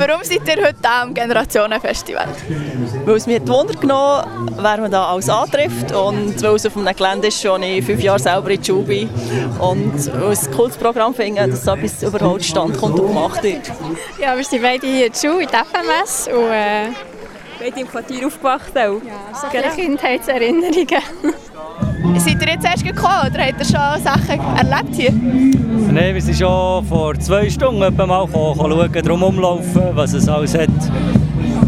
Warum seid ihr heute am Generationenfestival? Weil es mir Wunder genommen wer man da alles antrifft und weil es auf einem Gelände ist, schon ich fünf Jahre selber in die Schule bin und weil es ein cooles Programm finde, dass so etwas überhaupt stand kommt und gemacht wird. Ja, wir sind beide hier in der Schule, in der FMS und äh, beide im Quartier aufgewacht auch. Ja, so genau. Kindheitserinnerungen. Seid ihr jetzt erst gekommen oder habt ihr schon Sachen erlebt hier? Nein, wir sind schon vor zwei Stunden mal gekommen, schauen, drum umlaufen, was es alles hat.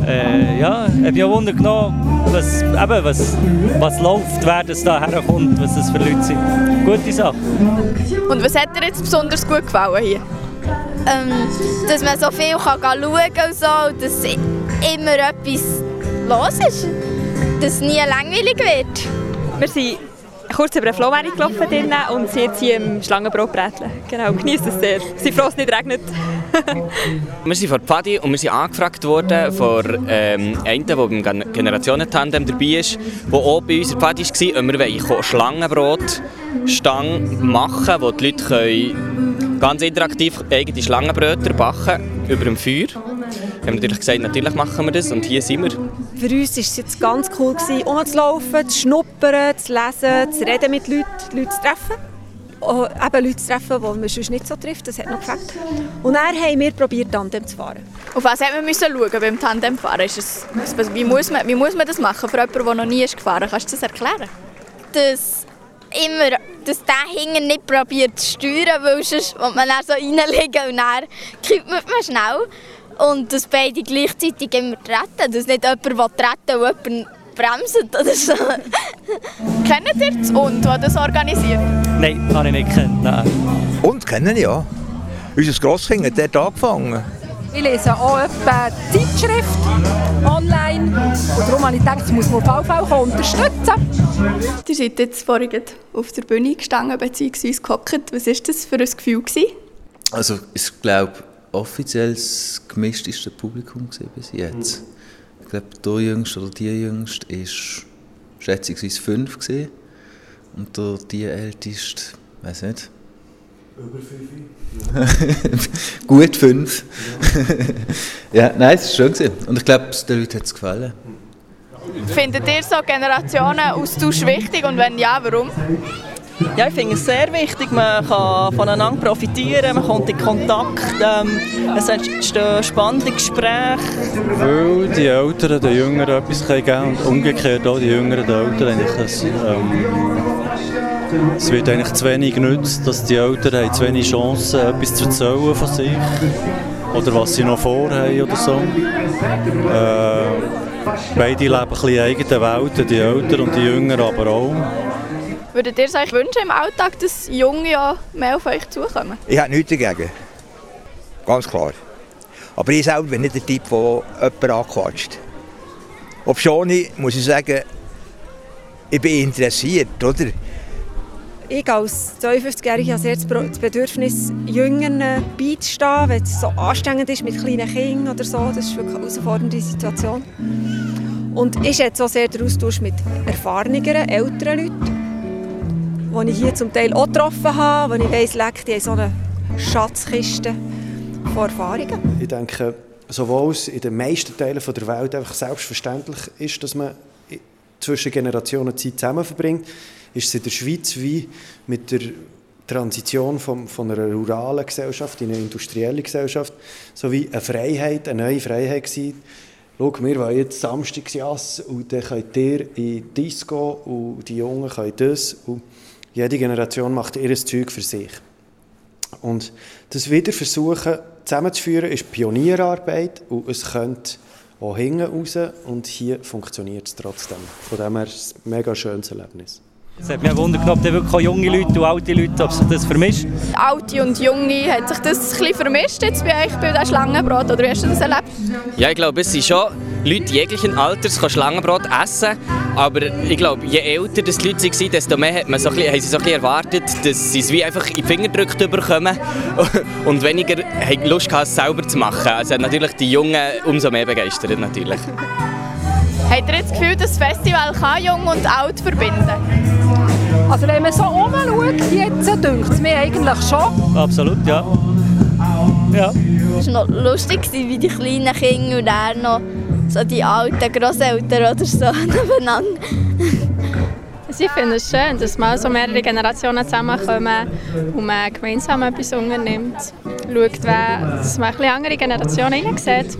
Äh, ja, ich habe mich auch Wunder genommen, was, eben, was, was läuft, wer das da herkommt, was das für Leute sind. Gute Sache. Und was hat dir jetzt besonders gut gefallen hier? Ähm, dass man so viel kann schauen kann und so, und dass immer etwas los ist. Dass es nie langweilig wird. Wir sind kurz über den Flohmarkt gelaufen drinnen und sind jetzt hier im Schlangenbrot bräteln. Genau, genießt es sehr. Sie sind froh, dass es nicht regnet. wir sind von Pfadi und wir sind angefragt worden von ähm, einem, der beim Generationentandem dabei ist, der auch bei uns in Pfadi war, und wir wollen Schlangenbrot Stange machen, wo die Leute können ganz interaktiv eigene Schlangenbröter backen über dem Feuer. Wir haben natürlich gesagt, natürlich machen wir das und hier sind wir. Für uns war es jetzt ganz cool, rumzulaufen, zu schnuppern, zu lesen, zu reden mit Leuten, Leute zu treffen. Auch eben Leute zu treffen, die man sonst nicht so trifft, das hat noch gefällt. Und dann haben wir probiert, Tandem zu fahren. Auf was hat man müssen schauen beim Tandemfahren? Ist es, wie, muss man, wie muss man das machen für jemanden, der noch nie ist gefahren ist? Kannst du das erklären? Dass immer dass der hinten nicht probiert zu steuern, weil sonst will man dann so reinlegen und dann kippt man schnell. Und dass beide gleichzeitig immer treten, dass nicht jemand treten will und jemand bremst oder so. Kennt ihr das Und, das das organisiert? Nein, habe ich nicht kennt. Nein. Und kennen ja. Unser Grosskind hat dort angefangen. Ich lese auch etwa Zeitschrift online und darum habe ich gedacht, das muss man auf VV unterstützen. Ihr seid jetzt vorhin auf der Bühne gestanden bzw. gehockt. Was war das für ein Gefühl? Gewesen? Also ich glaube, offiziell das gemischteste Publikum bis jetzt. Ich glaube, der Jüngste oder die Jüngste war schätzungsweise fünf gewesen. und der die Älteste, weiß nicht, über fünf? Gut fünf. Ja. ja, nein, es war schön. Gewesen. Und ich glaube, den Leuten hat es gefallen. Findet ihr so Generationen-Austausch wichtig und wenn ja, warum? Ja, ich finde es sehr wichtig. Man kann voneinander profitieren, man kommt in Kontakt, ähm, es entstehen spannende Gespräche. Weil die Älteren den Jüngeren etwas geben können und umgekehrt auch die Jüngeren den Älteren. Das, ähm, es wird eigentlich zu wenig genutzt, dass die Eltern haben zu wenig Chancen, etwas zu erzählen von sich oder was sie noch vorhaben oder so. Äh, beide leben ein bisschen eigene Welten, die Eltern und die Jüngeren aber auch. Würdet ihr euch wünschen im Alltag, dass Junge ja mehr auf euch zukommen? Ich habe nichts dagegen. Ganz klar. Aber ich selber bin nicht der Typ, der jemanden anquatscht. Ob schon, muss ich sagen, ich bin interessiert, oder? Ich als 52-Jährige habe sehr das Bedürfnis, Jüngern beizustehen, wenn es so anstrengend ist mit kleinen Kindern oder so. Das ist wirklich eine herausfordernde Situation. Und ich schätze auch sehr den Austausch mit erfahreneren, älteren Leuten, die ich hier zum Teil auch getroffen habe, wo ich weiss, leck, die haben so eine Schatzkiste von Erfahrungen. Ich denke, sowohl in den meisten Teilen der Welt einfach selbstverständlich ist, dass man zwischen Generationen Zeit zusammen verbringt, ist es in der Schweiz wie mit der Transition von, von einer ruralen Gesellschaft in eine industrielle Gesellschaft so wie eine Freiheit, eine neue Freiheit gewesen. Schau, wir wollen jetzt Samstagsjass und dann könnt ihr in die Disco und die Jungen können das und jede Generation macht ihr Zeug für sich. Und das wieder versuchen zusammenzuführen ist Pionierarbeit und es könnte auch hinten raus und hier funktioniert es trotzdem. Von dem her ist es ein mega schönes Erlebnis. Es hat mich gewundert, ob wirklich auch junge Leute und alte Leute, ob sich das vermischt. Alte und Junge, hat sich das ein bisschen vermischt jetzt bei euch bei diesem Schlangenbrot, oder wie hast du das erlebt? Ja, ich glaube, es sind schon Leute jeglichen Alters können Schlangenbrot essen, aber ich glaube, je älter das die Leute waren, desto mehr hat man so ein bisschen, haben sie so ein bisschen erwartet, dass sie es wie einfach in die Finger gedrückt bekommen und weniger haben Lust gehabt, es selber zu machen. Also natürlich die Jungen umso mehr begeistert natürlich. Habt ihr jetzt das Gefühl, das Festival kann Jung und Alt verbinden? Also wenn man so umschaut, jetzt dünkt es mir eigentlich schon. Absolut, ja. Ja. Es war noch lustig, wie die kleinen Kinder und dann noch so die alten Großeltern oder so nebeneinander. Also ich finde es schön, dass mal so mehrere Generationen zusammenkommen und man gemeinsam etwas unternimmt. Schaut, wer, dass man ein bisschen andere Generationen hineinsieht.